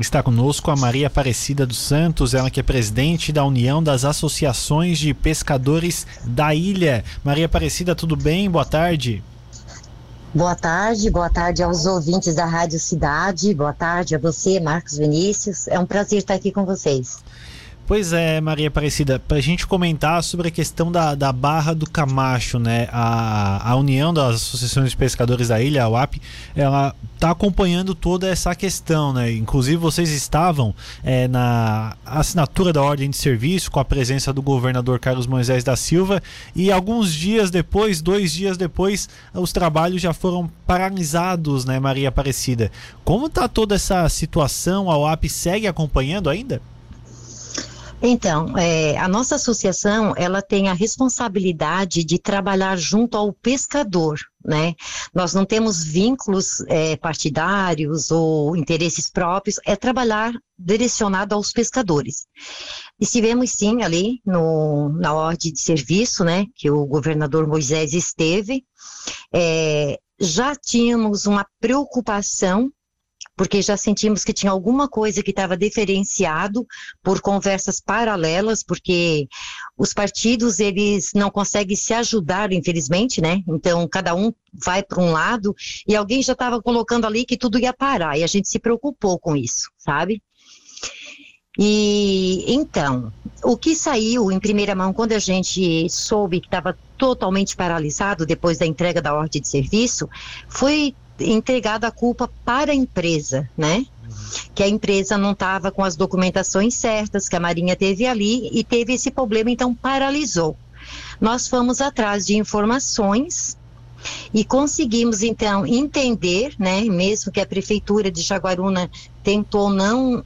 Está conosco a Maria Aparecida dos Santos, ela que é presidente da União das Associações de Pescadores da Ilha. Maria Aparecida, tudo bem? Boa tarde. Boa tarde, boa tarde aos ouvintes da Rádio Cidade, boa tarde a você, Marcos Vinícius. É um prazer estar aqui com vocês. Pois é, Maria Aparecida, para a gente comentar sobre a questão da, da Barra do Camacho, né? A, a União das Associações de Pescadores da Ilha, a UAP, ela está acompanhando toda essa questão, né? Inclusive, vocês estavam é, na assinatura da ordem de serviço com a presença do governador Carlos Moisés da Silva e alguns dias depois, dois dias depois, os trabalhos já foram paralisados, né, Maria Aparecida? Como está toda essa situação? A UAP segue acompanhando ainda? Então, é, a nossa associação, ela tem a responsabilidade de trabalhar junto ao pescador, né? Nós não temos vínculos é, partidários ou interesses próprios, é trabalhar direcionado aos pescadores. Estivemos sim ali no, na ordem de serviço, né, que o governador Moisés esteve, é, já tínhamos uma preocupação porque já sentimos que tinha alguma coisa que estava diferenciado por conversas paralelas, porque os partidos eles não conseguem se ajudar, infelizmente, né? Então cada um vai para um lado e alguém já estava colocando ali que tudo ia parar e a gente se preocupou com isso, sabe? E então, o que saiu em primeira mão quando a gente soube que estava totalmente paralisado depois da entrega da ordem de serviço foi entregado a culpa para a empresa, né? Que a empresa não estava com as documentações certas, que a Marinha teve ali e teve esse problema, então paralisou. Nós fomos atrás de informações e conseguimos então entender, né, mesmo que a prefeitura de Jaguaruna tentou não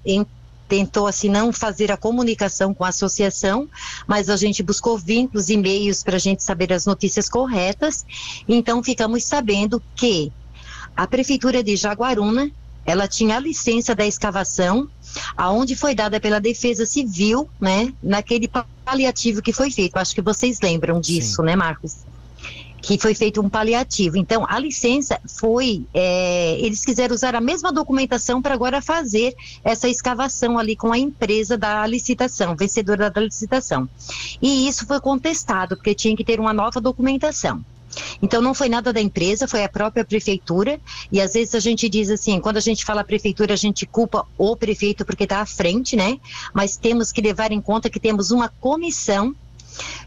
tentou assim não fazer a comunicação com a associação, mas a gente buscou vínculos e meios para a gente saber as notícias corretas. Então ficamos sabendo que a prefeitura de Jaguaruna, ela tinha a licença da escavação, aonde foi dada pela Defesa Civil, né, naquele paliativo que foi feito. Acho que vocês lembram disso, Sim. né, Marcos? que foi feito um paliativo. Então, a licença foi. É, eles quiseram usar a mesma documentação para agora fazer essa escavação ali com a empresa da licitação, vencedora da licitação. E isso foi contestado, porque tinha que ter uma nova documentação. Então não foi nada da empresa, foi a própria prefeitura. E às vezes a gente diz assim, quando a gente fala prefeitura, a gente culpa o prefeito porque está à frente, né? Mas temos que levar em conta que temos uma comissão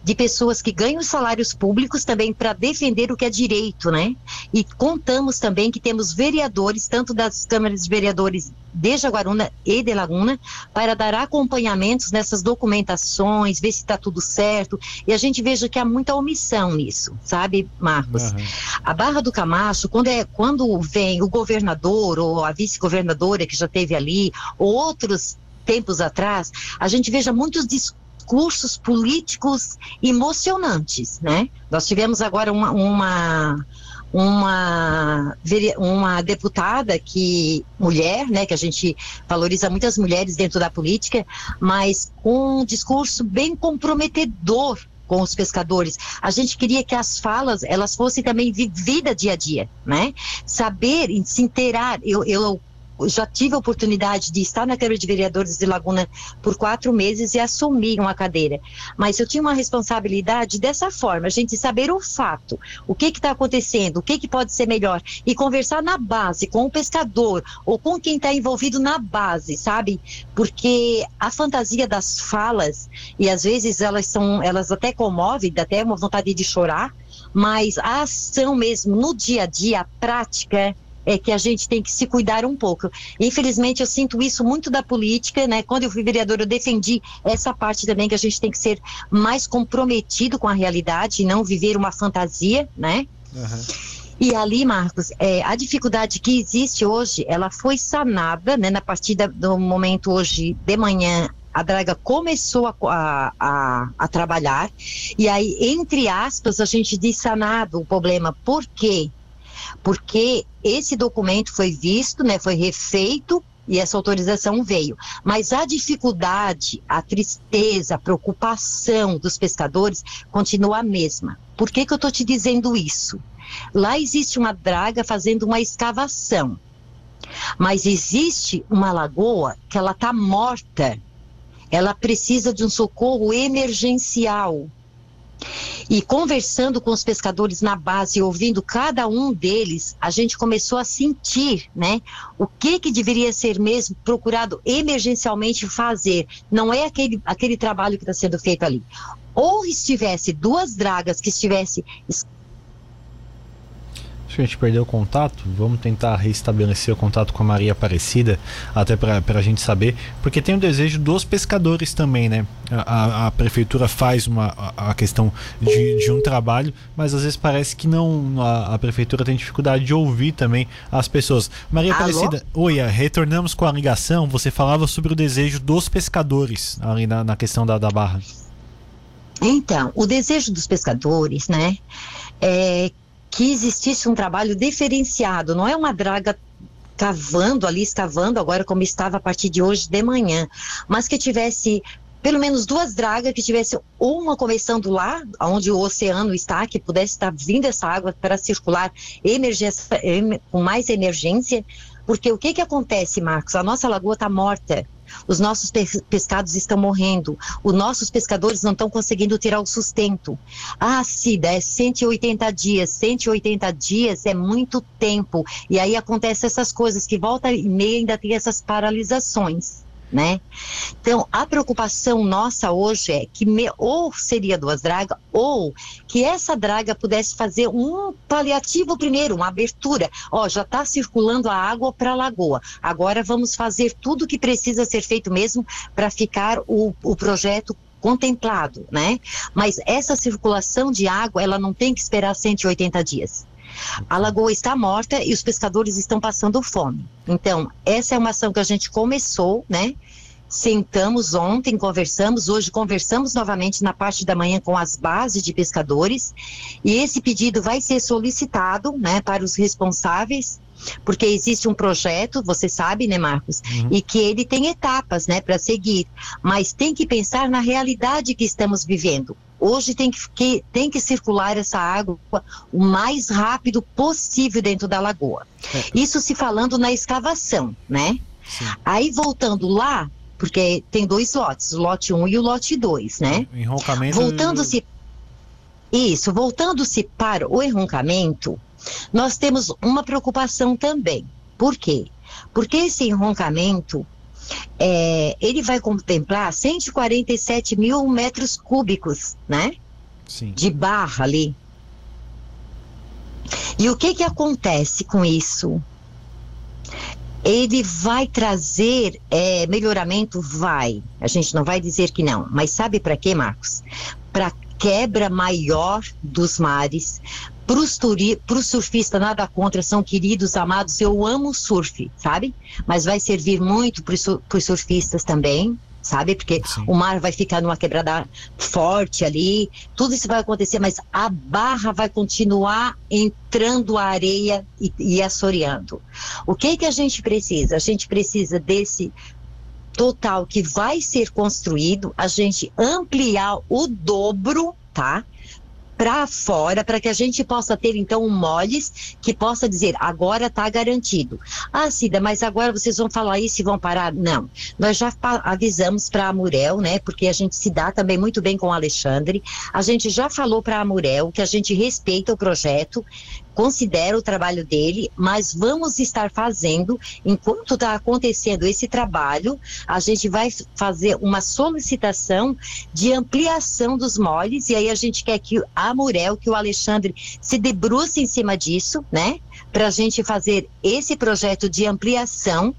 de pessoas que ganham salários públicos também para defender o que é direito, né? E contamos também que temos vereadores, tanto das câmaras de vereadores de Jaguaruna e de Laguna, para dar acompanhamentos nessas documentações, ver se está tudo certo. E a gente veja que há muita omissão nisso, sabe, Marcos? Uhum. A Barra do Camacho, quando, é, quando vem o governador ou a vice-governadora que já teve ali, ou outros tempos atrás, a gente veja muitos discursos políticos emocionantes, né? Nós tivemos agora uma, uma uma, uma deputada que mulher, né, que a gente valoriza muitas mulheres dentro da política, mas com um discurso bem comprometedor com os pescadores. A gente queria que as falas elas fossem também vividas dia a dia, né? Saber, se inteirar. Eu, eu já tive a oportunidade de estar na Câmara de Vereadores de Laguna por quatro meses e assumir uma cadeira. Mas eu tinha uma responsabilidade dessa forma, a gente saber o fato, o que está acontecendo, o que, que pode ser melhor, e conversar na base com o pescador ou com quem está envolvido na base, sabe? Porque a fantasia das falas, e às vezes elas são, elas até comovem, dá até uma vontade de chorar, mas a ação mesmo no dia a dia, a prática, é que a gente tem que se cuidar um pouco. Infelizmente, eu sinto isso muito da política, né? Quando eu fui vereadora, eu defendi essa parte também, que a gente tem que ser mais comprometido com a realidade e não viver uma fantasia, né? Uhum. E ali, Marcos, é, a dificuldade que existe hoje, ela foi sanada, né? Na partida do momento hoje de manhã, a Draga começou a, a, a, a, trabalhar, e aí, entre aspas, a gente diz sanado o problema. Por quê? Porque esse documento foi visto, né, foi refeito e essa autorização veio. Mas a dificuldade, a tristeza, a preocupação dos pescadores continua a mesma. Por que, que eu estou te dizendo isso? Lá existe uma draga fazendo uma escavação. Mas existe uma lagoa que ela está morta. Ela precisa de um socorro emergencial. E conversando com os pescadores na base, ouvindo cada um deles, a gente começou a sentir, né, o que que deveria ser mesmo procurado emergencialmente fazer. Não é aquele, aquele trabalho que está sendo feito ali. Ou estivesse duas dragas que estivesse a gente perdeu o contato, vamos tentar restabelecer o contato com a Maria Aparecida, até para a gente saber, porque tem o desejo dos pescadores também, né? A, a prefeitura faz uma a, a questão de, de, um trabalho, mas às vezes parece que não a, a, prefeitura tem dificuldade de ouvir também as pessoas. Maria Alô? Aparecida, oi, retornamos com a ligação. Você falava sobre o desejo dos pescadores ali na, na questão da, da barra. Então, o desejo dos pescadores, né? É que existisse um trabalho diferenciado, não é uma draga cavando ali, escavando agora como estava a partir de hoje de manhã, mas que tivesse pelo menos duas dragas que tivesse uma começando lá, onde o oceano está, que pudesse estar vindo essa água para circular emergência, com mais emergência, porque o que que acontece, Marcos? A nossa lagoa está morta. Os nossos pescados estão morrendo. Os nossos pescadores não estão conseguindo tirar o sustento. Ah, Cida, é 180 dias. 180 dias é muito tempo. E aí acontecem essas coisas que volta e meia ainda tem essas paralisações né? Então, a preocupação nossa hoje é que me, ou seria duas dragas, ou que essa draga pudesse fazer um paliativo primeiro, uma abertura. Ó, já está circulando a água para a lagoa. Agora vamos fazer tudo o que precisa ser feito mesmo para ficar o, o projeto contemplado, né? Mas essa circulação de água, ela não tem que esperar 180 dias. A lagoa está morta e os pescadores estão passando fome. Então, essa é uma ação que a gente começou, né? Sentamos ontem, conversamos, hoje conversamos novamente na parte da manhã com as bases de pescadores e esse pedido vai ser solicitado, né, para os responsáveis porque existe um projeto, você sabe, né, Marcos, uhum. e que ele tem etapas, né, para seguir, mas tem que pensar na realidade que estamos vivendo. Hoje tem que, que, tem que circular essa água o mais rápido possível dentro da lagoa. É. Isso se falando na escavação, né? Sim. Aí voltando lá, porque tem dois lotes, o lote 1 um e o lote 2, né? Enroncamento. Voltando-se. Isso, voltando-se para o enroncamento, nós temos uma preocupação também. Por quê? Porque esse enroncamento é, ele vai contemplar 147 mil metros cúbicos, né? Sim. De barra ali. E o que que acontece com isso? Ele vai trazer é, melhoramento? Vai. A gente não vai dizer que não. Mas sabe para quê, Marcos? Para quebra maior dos mares, para o surfista, nada contra, são queridos, amados. Eu amo surf, sabe? Mas vai servir muito para os surfistas também, sabe? Porque Sim. o mar vai ficar numa quebrada forte ali, tudo isso vai acontecer, mas a barra vai continuar entrando a areia e, e assoreando. O que que a gente precisa? A gente precisa desse total que vai ser construído, a gente ampliar o dobro, tá? Para fora, para que a gente possa ter então um moles que possa dizer agora está garantido. Ah, Cida, mas agora vocês vão falar isso e vão parar? Não. Nós já avisamos para a Murel, né? Porque a gente se dá também muito bem com o Alexandre. A gente já falou para a Murel que a gente respeita o projeto, considera o trabalho dele, mas vamos estar fazendo, enquanto está acontecendo esse trabalho, a gente vai fazer uma solicitação de ampliação dos moles, e aí a gente quer que a Murel, que o Alexandre se debruce em cima disso, né? Para a gente fazer esse projeto de ampliação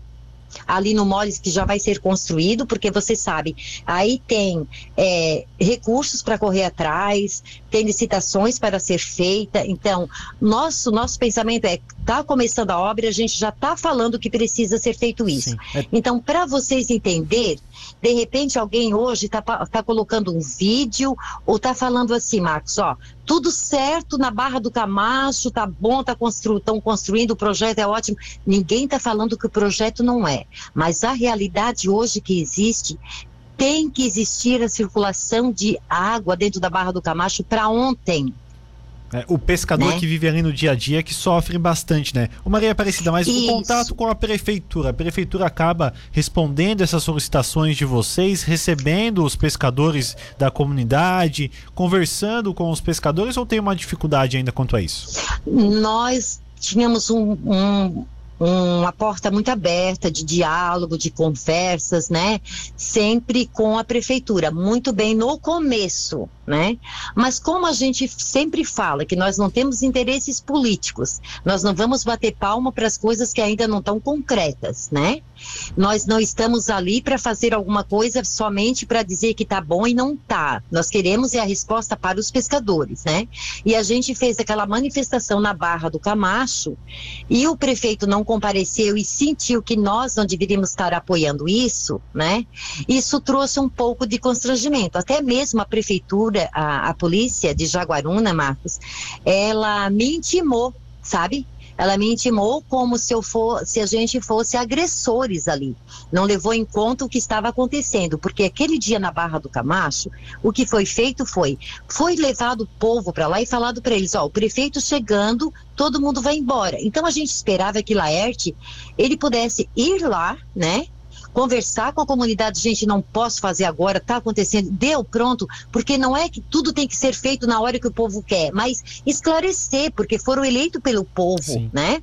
ali no Moles que já vai ser construído, porque você sabe, aí tem é, recursos para correr atrás, tem licitações para ser feita. Então, nosso nosso pensamento é está começando a obra, a gente já está falando que precisa ser feito isso. É... Então, para vocês entender, de repente alguém hoje está tá colocando um vídeo ou está falando assim, Marcos, ó, tudo certo na Barra do Camacho, tá bom, tá constru estão construindo, o projeto é ótimo. Ninguém está falando que o projeto não é, mas a realidade hoje que existe tem que existir a circulação de água dentro da Barra do Camacho para ontem É, o pescador né? que vive ali no dia a dia que sofre bastante, né? O Maria Aparecida, mas Isso. o contato com a prefeitura, a prefeitura acaba respondendo essas solicitações de vocês, recebendo os pescadores da comunidade, conversando com os pescadores ou tem uma dificuldade ainda quanto a isso? Nós tínhamos um, um uma porta muito aberta de diálogo, de conversas, né? Sempre com a prefeitura, muito bem no começo, né? Mas como a gente sempre fala que nós não temos interesses políticos, nós não vamos bater palma para as coisas que ainda não estão concretas, né? Nós não estamos ali para fazer alguma coisa somente para dizer que tá bom e não tá. Nós queremos é a resposta para os pescadores, né? E a gente fez aquela manifestação na Barra do Camacho e o prefeito não compareceu e sentiu que nós não deveríamos estar apoiando isso, né? Isso trouxe um pouco de constrangimento. Até mesmo a prefeitura a, a polícia de Jaguaruna, Marcos, ela me intimou, sabe? Ela me intimou como se eu for, se a gente fosse agressores ali. Não levou em conta o que estava acontecendo, porque aquele dia na Barra do Camacho, o que foi feito foi, foi levado o povo para lá e falado para eles, ó, o prefeito chegando, todo mundo vai embora. Então a gente esperava que Laerte ele pudesse ir lá, né? Conversar com a comunidade, gente, não posso fazer agora, está acontecendo, deu, pronto, porque não é que tudo tem que ser feito na hora que o povo quer, mas esclarecer, porque foram eleitos pelo povo, Sim. né?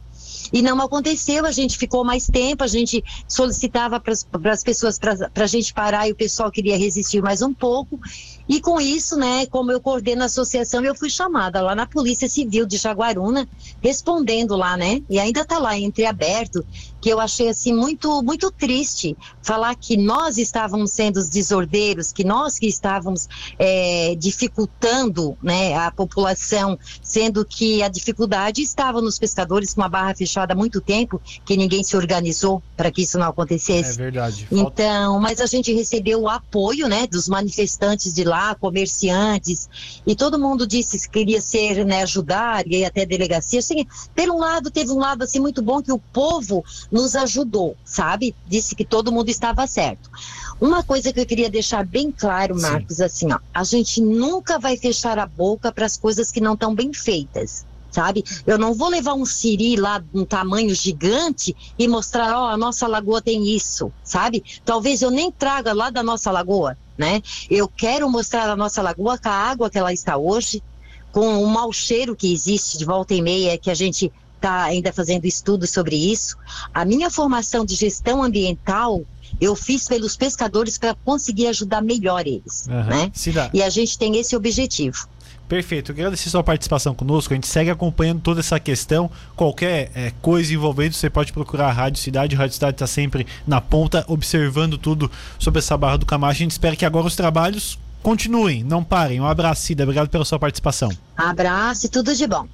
E não aconteceu, a gente ficou mais tempo, a gente solicitava para as pessoas para a gente parar e o pessoal queria resistir mais um pouco. E com isso, né, como eu coordeno a associação, eu fui chamada lá na Polícia Civil de Jaguaruna, respondendo lá, né? E ainda está lá entreaberto, que eu achei assim muito muito triste falar que nós estávamos sendo os desordeiros, que nós que estávamos é, dificultando, né, a população, sendo que a dificuldade estava nos pescadores com a barra fechada há muito tempo, que ninguém se organizou para que isso não acontecesse. É verdade. Então, mas a gente recebeu o apoio, né, dos manifestantes de lá lá, comerciantes, e todo mundo disse que queria ser, né, ajudar, e até delegacia. Assim, pelo um lado, teve um lado assim muito bom que o povo nos ajudou, sabe? Disse que todo mundo estava certo. Uma coisa que eu queria deixar bem claro, Marcos, Sim. assim, ó, a gente nunca vai fechar a boca para as coisas que não estão bem feitas sabe? Eu não vou levar um siri lá de um tamanho gigante e mostrar, ó, oh, a nossa lagoa tem isso, sabe? Talvez eu nem traga lá da nossa lagoa, né? Eu quero mostrar a nossa lagoa com a água que ela está hoje, com o mau cheiro que existe de volta e meia, que a gente está ainda fazendo estudos sobre isso. A minha formação de gestão ambiental eu fiz pelos pescadores para conseguir ajudar melhor eles, uhum. né? E a gente tem esse objetivo. Perfeito, agradecer sua participação conosco. A gente segue acompanhando toda essa questão. Qualquer é, coisa envolvendo, você pode procurar a Rádio Cidade. A Rádio Cidade está sempre na ponta, observando tudo sobre essa barra do Camacho. A gente espera que agora os trabalhos continuem, não parem. Um abraço, Cida. Obrigado pela sua participação. Abraço e tudo de bom.